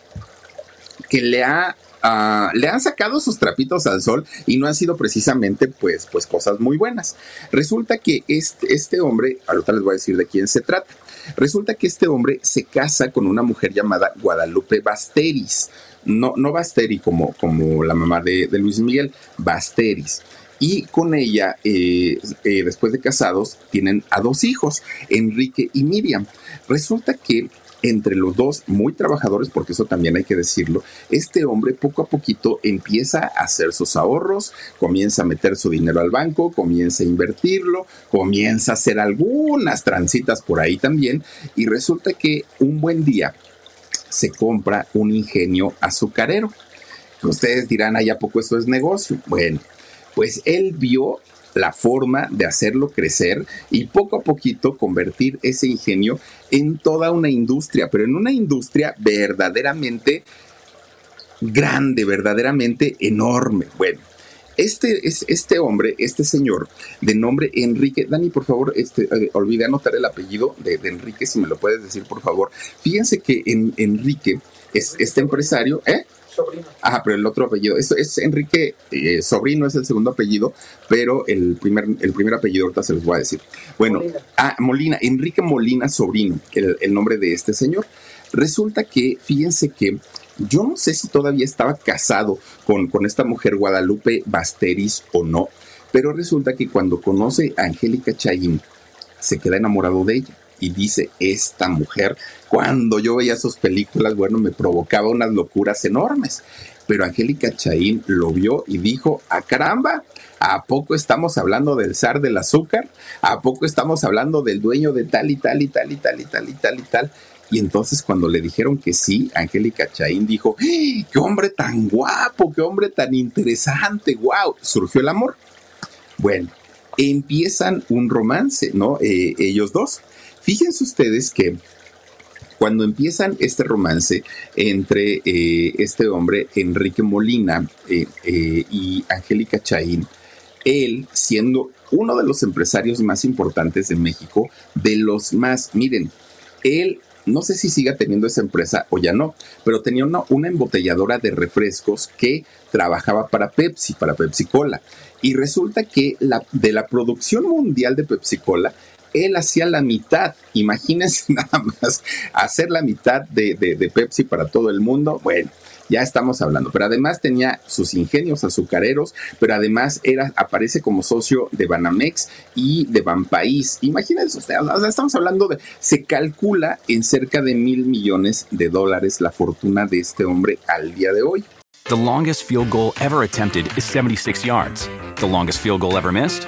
que le ha Ah, le han sacado sus trapitos al sol y no han sido precisamente pues, pues cosas muy buenas. Resulta que este, este hombre, ahorita les voy a decir de quién se trata. Resulta que este hombre se casa con una mujer llamada Guadalupe Basteris. No, no Basteri como, como la mamá de, Luis Miguel, Basteris y con ella, eh, eh, después de casados, tienen a dos hijos, Enrique y Miriam. Resulta que entre los dos, muy trabajadores, porque eso también hay que decirlo, este hombre poco a poquito empieza a hacer sus ahorros, comienza a meter su dinero al banco, comienza a invertirlo, comienza a hacer algunas transitas por ahí también, y resulta que un buen día se compra un ingenio azucarero. Ustedes dirán, ¿ay, a poco eso es negocio? Bueno, pues él vio la forma de hacerlo crecer y poco a poquito convertir ese ingenio en toda una industria, pero en una industria verdaderamente grande, verdaderamente enorme. Bueno, este, es, este hombre, este señor de nombre Enrique, Dani, por favor, este, eh, olvide anotar el apellido de, Enrique, si me lo puedes decir, por favor. Fíjense que en, Enrique es este empresario, ¿eh?
Sobrino.
Ajá, pero el otro apellido. Esto es Enrique eh, Sobrino, es el segundo apellido, pero el primer, el primer apellido ahorita se los voy a decir. Bueno, Molina. ah, Molina, Enrique Molina Sobrino, el, el nombre de este señor. Resulta que, fíjense que yo no sé si todavía estaba casado con, con esta mujer Guadalupe Basteris o no, pero resulta que cuando conoce a Angélica Chaín, se queda enamorado de ella y dice, esta mujer, cuando yo veía sus películas, bueno, me provocaba unas locuras enormes. Pero Angélica Chaín lo vio y dijo, a ah, caramba, ¿a poco estamos hablando del zar del azúcar? ¿A poco estamos hablando del dueño de tal y tal y tal y tal y tal y tal y tal? Y entonces cuando le dijeron que sí, Angélica Chaín dijo, ¡Eh, qué hombre tan guapo, qué hombre tan interesante, wow, surgió el amor. Bueno, empiezan un romance, ¿no? Eh, ellos dos. Fíjense ustedes que cuando empiezan este romance entre eh, este hombre, Enrique Molina eh, eh, y Angélica Chaín, él siendo uno de los empresarios más importantes de México, de los más, miren, él no sé si siga teniendo esa empresa o ya no, pero tenía una, embotelladora de refrescos que trabajaba para Pepsi, para Pepsi Cola. Y resulta que de la producción mundial de Pepsi Cola, él hacía la mitad. Imagínense [LAUGHS] nada más hacer la mitad de, Pepsi para todo el mundo. Bueno, ya estamos hablando. Pero además tenía sus ingenios azucareros, pero además era, aparece como socio de Banamex y de Banpaís. Imagínense estamos hablando de, se calcula en cerca de mil millones de dólares la fortuna de este hombre al día de hoy.
The longest field goal ever attempted is 76 yards. The longest field goal ever missed?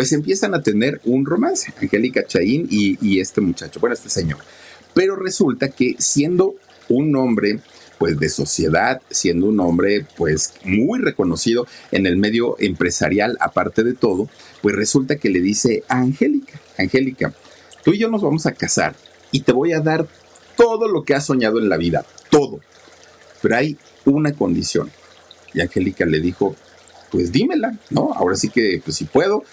Pues empiezan a tener un romance, Angélica Chaín y, este muchacho, bueno, este señor. Pero resulta que siendo un hombre pues de sociedad, siendo un hombre pues muy reconocido en el medio empresarial, aparte de todo, pues resulta que le dice a Angélica, Angélica, tú y yo nos vamos a casar y te voy a dar todo lo que has soñado en la vida, todo. Pero hay una condición. Y Angélica le dijo, pues dímela, ¿no? Ahora sí que, pues si puedo,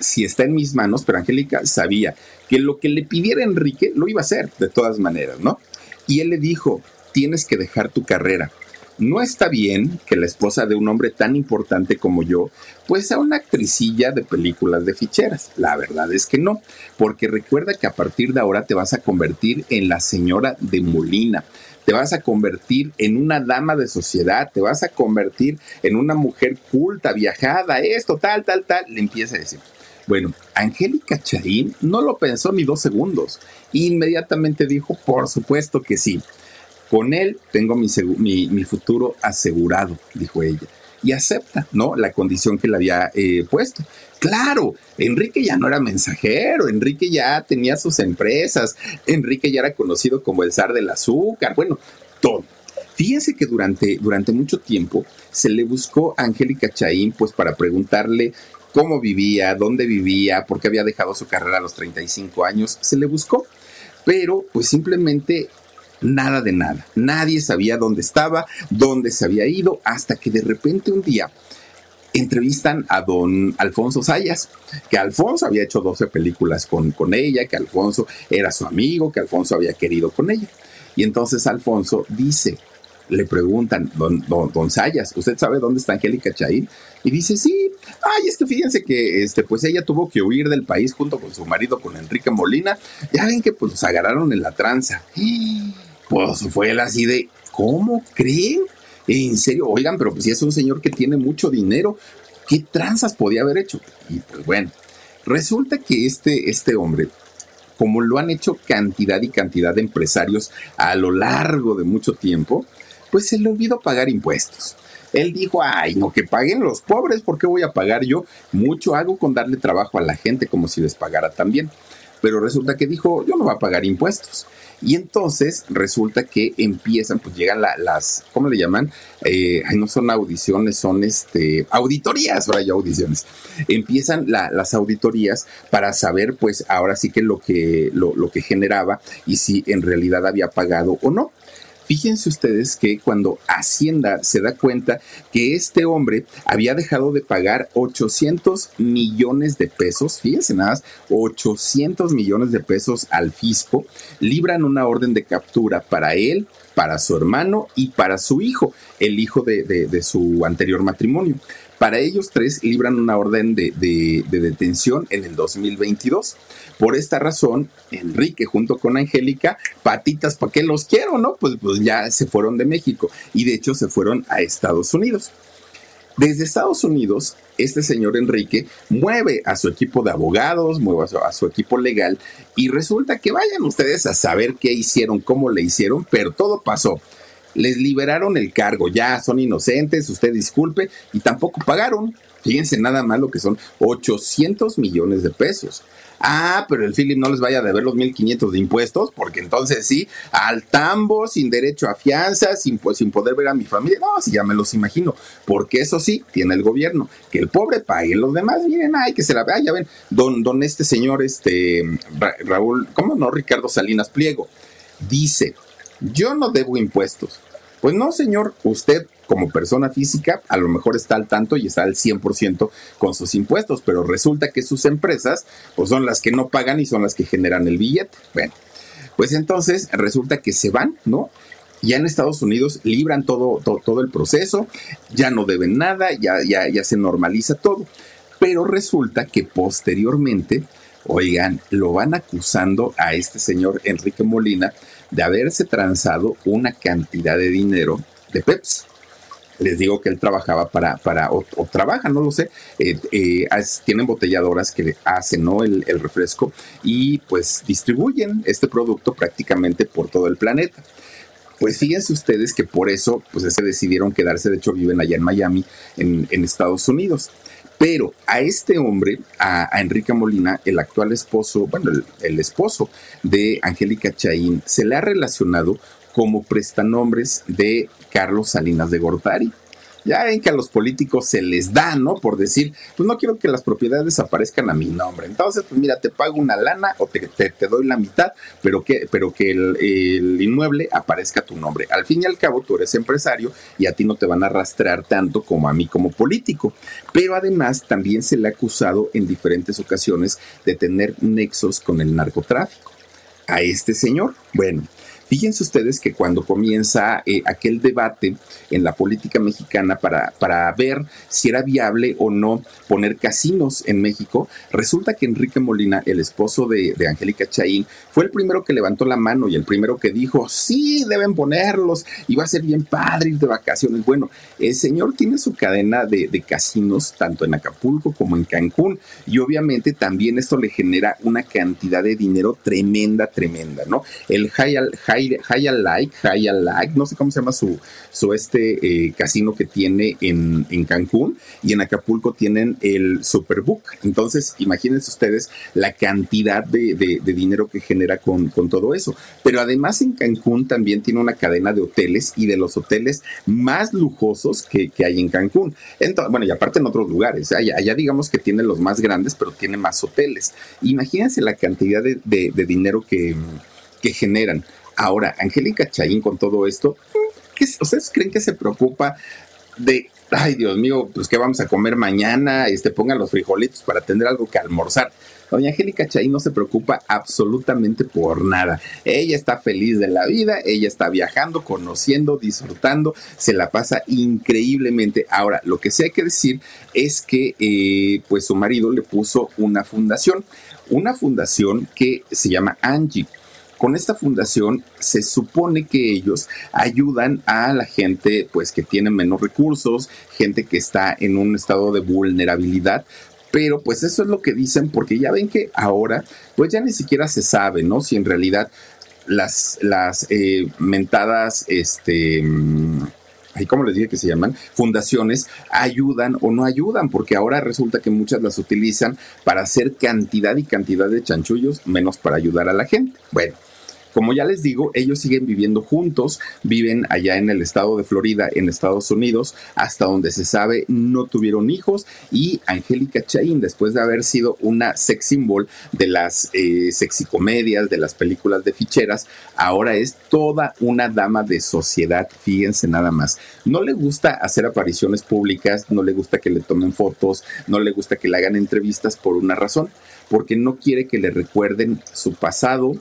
si está en mis manos, pero Angélica sabía que lo que le pidiera Enrique lo iba a hacer de todas maneras, ¿no? Y él le dijo, tienes que dejar tu carrera. No está bien que la esposa de un hombre tan importante como yo, pues sea una actricilla de películas de ficheras. La verdad es que no, porque recuerda que a partir de ahora te vas a convertir en la señora de Molina te vas a convertir en una dama de sociedad, te vas a convertir en una mujer culta, viajada, esto, tal, tal, tal, le empieza a decir. Bueno, Angélica Charín no lo pensó ni dos segundos. Inmediatamente dijo, por supuesto que sí. Con él tengo mi, futuro asegurado, dijo ella. Y acepta, ¿no? La condición que le había eh, puesto. Claro, Enrique ya no era mensajero, Enrique ya tenía sus empresas, Enrique ya era conocido como el zar del azúcar, bueno, todo. Fíjense que durante, durante mucho tiempo se le buscó a Angélica Chaín pues para preguntarle cómo vivía, dónde vivía, por qué había dejado su carrera a los 35 años, se le buscó, pero pues simplemente nada de nada. Nadie sabía dónde estaba, dónde se había ido, hasta que de repente un día entrevistan a don Alfonso Sayas, que Alfonso había hecho 12 películas con, con ella, que Alfonso era su amigo, que Alfonso había querido con ella. Y entonces Alfonso dice, le preguntan, don, don, Sayas, ¿usted sabe dónde está Angélica Chaín? Y dice, sí, ay, es que fíjense que este, pues ella tuvo que huir del país junto con su marido, con Enrique Molina. Ya ven que pues los agarraron en la tranza. Pues fue él así de, ¿cómo creen? En serio, oigan, pero pues si es un señor que tiene mucho dinero, ¿qué tranzas podía haber hecho? Y pues bueno, resulta que este, este hombre, como lo han hecho cantidad y cantidad de empresarios a lo largo de mucho tiempo, pues se le olvidó pagar impuestos. Él dijo, ay, no, que paguen los pobres, ¿por qué voy a pagar yo? Mucho hago con darle trabajo a la gente como si les pagara también. Pero resulta que dijo, yo no voy a pagar impuestos. Y entonces resulta que empiezan, pues llegan las, ¿cómo le llaman? Eh, no son audiciones, son este, auditorías, ahora ya audiciones. Empiezan las auditorías para saber, pues ahora sí que lo que, lo, lo que generaba y si en realidad había pagado o no. Fíjense ustedes que cuando Hacienda se da cuenta que este hombre había dejado de pagar 800 millones de pesos, fíjense nada más, 800 millones de pesos al fisco, libran una orden de captura para él, para su hermano y para su hijo, el hijo de, de su anterior matrimonio. Para ellos tres libran una orden de, detención en el 2022. Por esta razón, Enrique junto con Angélica, patitas, ¿para qué los quiero? ¿No? Pues, pues ya se fueron de México y de hecho se fueron a Estados Unidos. Desde Estados Unidos, este señor Enrique mueve a su equipo de abogados, mueve a su, a su, equipo legal y resulta que vayan ustedes a saber qué hicieron, cómo le hicieron, pero todo pasó les liberaron el cargo, ya son inocentes, usted disculpe, y tampoco pagaron. Fíjense nada más lo que son 800 millones de pesos. Ah, pero el Philip no les vaya a deber los 1.500 de impuestos, porque entonces sí, al tambo, sin derecho a fianza, sin, pues, sin poder ver a mi familia. No, si ya me los imagino, porque eso sí, tiene el gobierno, que el pobre pague, los demás, miren, ay, que se la vea, ya ven, don, don este señor, este, Raúl, ¿cómo no? Ricardo Salinas Pliego, dice, yo no debo impuestos, pues no, señor, usted como persona física a lo mejor está al tanto y está al 100% con sus impuestos, pero resulta que sus empresas pues son las que no pagan y son las que generan el billete. Bueno, pues entonces resulta que se van, ¿no? Ya en Estados Unidos libran todo, todo, el proceso, ya no deben nada, ya, ya, ya se normaliza todo. Pero resulta que posteriormente, oigan, lo van acusando a este señor Enrique Molina de haberse transado una cantidad de dinero de Pepsi. Les digo que él trabajaba para, para o, trabaja, no lo sé, eh, eh, tienen botelladoras que hacen ¿no? el, refresco y pues distribuyen este producto prácticamente por todo el planeta. Pues fíjense ustedes que por eso pues se decidieron quedarse, de hecho viven allá en Miami, en Estados Unidos. Pero a este hombre, a, Enrique Molina, el actual esposo, bueno, el, esposo de Angélica Chaín, se le ha relacionado como prestanombres de Carlos Salinas de Gortari. Ya ven que a los políticos se les da, ¿no? Por decir, pues no quiero que las propiedades aparezcan a mi nombre. Entonces, pues mira, te pago una lana o te, te, doy la mitad, pero que, pero que el, el, inmueble aparezca a tu nombre. Al fin y al cabo, tú eres empresario y a ti no te van a arrastrar tanto como a mí como político. Pero además también se le ha acusado en diferentes ocasiones de tener nexos con el narcotráfico. A este señor, bueno, Fíjense ustedes que cuando comienza eh, aquel debate en la política mexicana para, para ver si era viable o no poner casinos en México, resulta que Enrique Molina, el esposo de, de Angélica Chaín, fue el primero que levantó la mano y el primero que dijo, sí, deben ponerlos y va a ser bien padre ir de vacaciones. Bueno, el señor tiene su cadena de, de casinos tanto en Acapulco como en Cancún y obviamente también esto le genera una cantidad de dinero tremenda, tremenda, ¿no? El high, high High, Like, High Like, no sé cómo se llama su, su este eh, casino que tiene en, en, Cancún y en Acapulco tienen el Superbook. Entonces, imagínense ustedes la cantidad de, de, dinero que genera con, con, todo eso. Pero además en Cancún también tiene una cadena de hoteles y de los hoteles más lujosos que, que hay en Cancún. Entonces, bueno, y aparte en otros lugares. Allá, digamos que tiene los más grandes, pero tiene más hoteles. Imagínense la cantidad de, de dinero que, que generan. Ahora, Angélica Chaín con todo esto, ¿qué, ¿ustedes creen que se preocupa de, ay Dios mío, pues qué vamos a comer mañana? Este, pongan los frijolitos para tener algo que almorzar. Doña Angélica Chaín no se preocupa absolutamente por nada. Ella está feliz de la vida, ella está viajando, conociendo, disfrutando, se la pasa increíblemente. Ahora, lo que sí hay que decir es que eh, pues su marido le puso una fundación, una fundación que se llama Angie con esta fundación se supone que ellos ayudan a la gente pues que tiene menos recursos, gente que está en un estado de vulnerabilidad, pero pues eso es lo que dicen porque ya ven que ahora pues ya ni siquiera se sabe, ¿no? Si en realidad las, las eh, mentadas, este... ¿cómo les dije que se llaman? Fundaciones ayudan o no ayudan, porque ahora resulta que muchas las utilizan para hacer cantidad y cantidad de chanchullos, menos para ayudar a la gente. Bueno, como ya les digo, ellos siguen viviendo juntos, viven allá en el estado de Florida, en Estados Unidos, hasta donde se sabe no tuvieron hijos y Angélica Chain, después de haber sido una sex symbol de las eh, sexicomedias, de las películas de ficheras, ahora es toda una dama de sociedad, fíjense nada más. No le gusta hacer apariciones públicas, no le gusta que le tomen fotos, no le gusta que le hagan entrevistas por una razón, porque no quiere que le recuerden su pasado,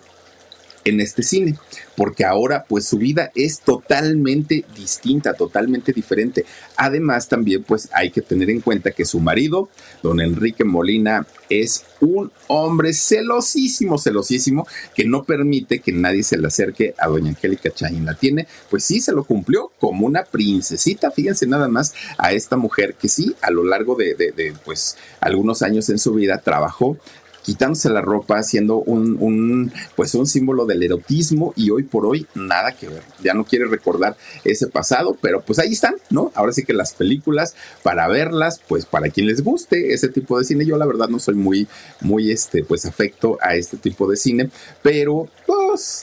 en este cine, porque ahora pues su vida es totalmente distinta, totalmente diferente. Además también pues hay que tener en cuenta que su marido, don Enrique Molina, es un hombre celosísimo, celosísimo, que no permite que nadie se le acerque a doña Angélica Chain. La tiene, pues sí, se lo cumplió como una princesita, fíjense nada más a esta mujer que sí, a lo largo de, de pues algunos años en su vida trabajó quitándose la ropa, haciendo un, un, pues un símbolo del erotismo y hoy por hoy nada que ver. Ya no quiere recordar ese pasado, pero pues ahí están, ¿no? Ahora sí que las películas para verlas, pues para quien les guste ese tipo de cine, yo la verdad no soy muy, muy este, pues afecto a este tipo de cine, pero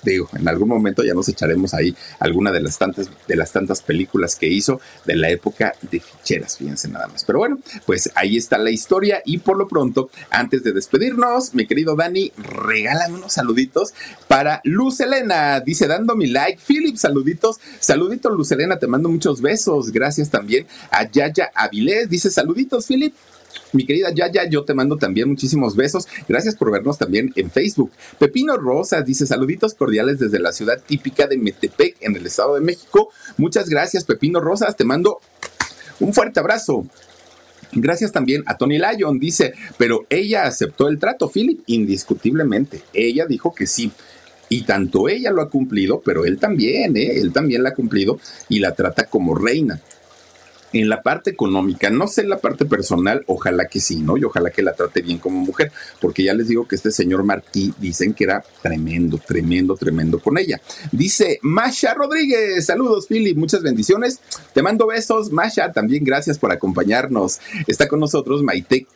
digo, en algún momento ya nos echaremos ahí alguna de las tantas, de las tantas películas que hizo de la época de ficheras, fíjense nada más. Pero bueno, pues ahí está la historia y por lo pronto, antes de despedirnos, mi querido Dani, regálame unos saluditos para Luz Elena. Dice, dando mi like. Philip, saluditos. Saluditos, Luz Elena, te mando muchos besos. Gracias también a Yaya Avilés. Dice, saluditos, Philip. Mi querida Yaya, yo te mando también muchísimos besos. Gracias por vernos también en Facebook. Pepino Rosas dice saluditos cordiales desde la ciudad típica de Metepec, en el Estado de México. Muchas gracias, Pepino Rosas. Te mando un fuerte abrazo. Gracias también a Tony Lyon, dice, pero ella aceptó el trato, Philip, indiscutiblemente. Ella dijo que sí. Y tanto ella lo ha cumplido, pero él también, ¿eh? él también la ha cumplido y la trata como reina en la parte económica, no sé en la parte personal, ojalá que sí, ¿no? Y ojalá que la trate bien como mujer, porque ya les digo que este señor Martí dicen que era tremendo, tremendo, tremendo con ella. Dice Masha Rodríguez, saludos Philip, muchas bendiciones, te mando besos, Masha, también gracias por acompañarnos. Está con nosotros Maite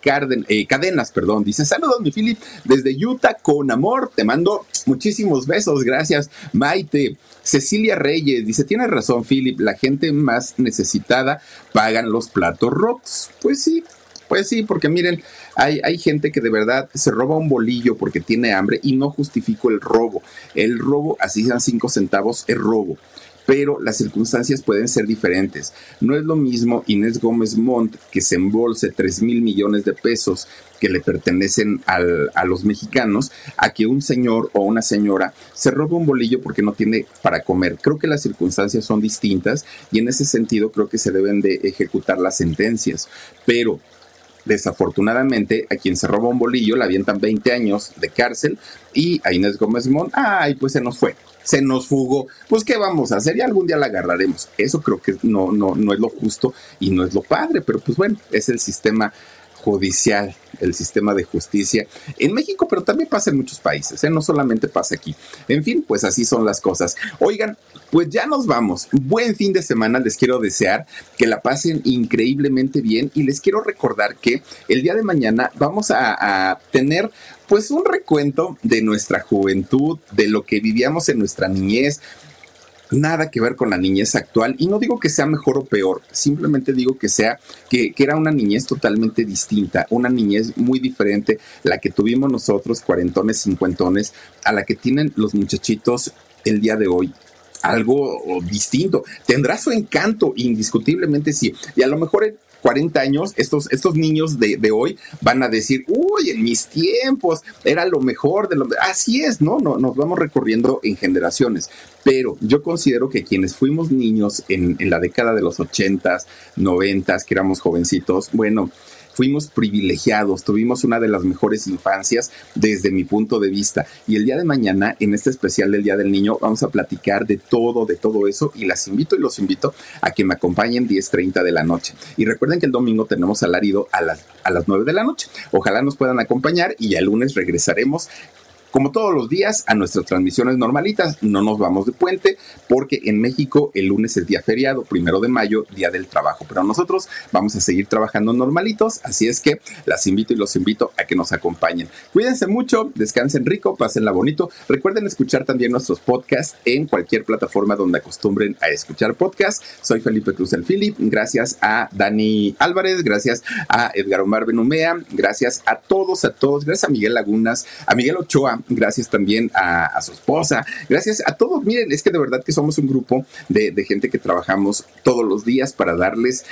eh, Cadenas, perdón, dice saludos mi Philip, desde Utah con amor, te mando muchísimos besos, gracias Maite. Cecilia Reyes dice, tiene razón Philip, la gente más necesitada pagan los platos rotos. Pues sí, pues sí, porque miren, hay, hay, gente que de verdad se roba un bolillo porque tiene hambre y no justifico el robo. El robo, así sean cinco centavos, es robo pero las circunstancias pueden ser diferentes. No es lo mismo Inés Gómez Montt que se embolse 3 mil millones de pesos que le pertenecen a los mexicanos a que un señor o una señora se robe un bolillo porque no tiene para comer. Creo que las circunstancias son distintas y en ese sentido creo que se deben de ejecutar las sentencias. Pero desafortunadamente a quien se roba un bolillo le avientan 20 años de cárcel y a Inés Gómez Montt, ay, pues se nos fue se nos fugó. Pues, ¿qué vamos a hacer? Y algún día la agarraremos. Eso creo que no, no, no es lo justo y no es lo padre, pero pues bueno, es el sistema judicial, el sistema de justicia en México, pero también pasa en muchos países, ¿eh? no solamente pasa aquí. En fin, pues así son las cosas. Oigan, pues ya nos vamos. Buen fin de semana, les quiero desear que la pasen increíblemente bien y les quiero recordar que el día de mañana vamos a, a tener pues un recuento de nuestra juventud, de lo que vivíamos en nuestra niñez, nada que ver con la niñez actual y no digo que sea mejor o peor, simplemente digo que sea que, era una niñez totalmente distinta, una niñez muy diferente, la que tuvimos nosotros, cuarentones, cincuentones, a la que tienen los muchachitos el día de hoy algo distinto. Tendrá su encanto, indiscutiblemente sí. Y a lo mejor 40 años, estos, estos niños de, hoy van a decir, uy, en mis tiempos era lo mejor de lo... Así es, ¿no? no nos vamos recorriendo en generaciones. Pero yo considero que quienes fuimos niños en, la década de los 80s, 90s, que éramos jovencitos, bueno, fuimos privilegiados, tuvimos una de las mejores infancias desde mi punto de vista. Y el día de mañana, en este especial del Día del Niño, vamos a platicar de todo, de todo eso. Y las invito y los invito a que me acompañen 10.30 de la noche. Y recuerden que el domingo tenemos alarido a las, a las 9 de la noche. Ojalá nos puedan acompañar y el lunes regresaremos como todos los días, a nuestras transmisiones normalitas. No nos vamos de puente porque en México el lunes es día feriado, primero de mayo, día del trabajo. Pero nosotros vamos a seguir trabajando normalitos, así es que las invito y los invito a que nos acompañen. Cuídense mucho, descansen rico, pásenla bonito. Recuerden escuchar también nuestros podcasts en cualquier plataforma donde acostumbren a escuchar podcasts. Soy Felipe Cruz el Philip. Gracias a Dani Álvarez, gracias a Edgar Omar Benumea, gracias a todos, a todos, gracias a Miguel Lagunas, a Miguel Ochoa, gracias también a, su esposa, gracias a todos. Miren, es que de verdad que somos un grupo de, de gente que trabajamos todos los días para darles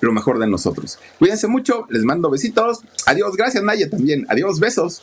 lo mejor de nosotros. Cuídense mucho, les mando besitos. Adiós, gracias Naya también. Adiós, besos.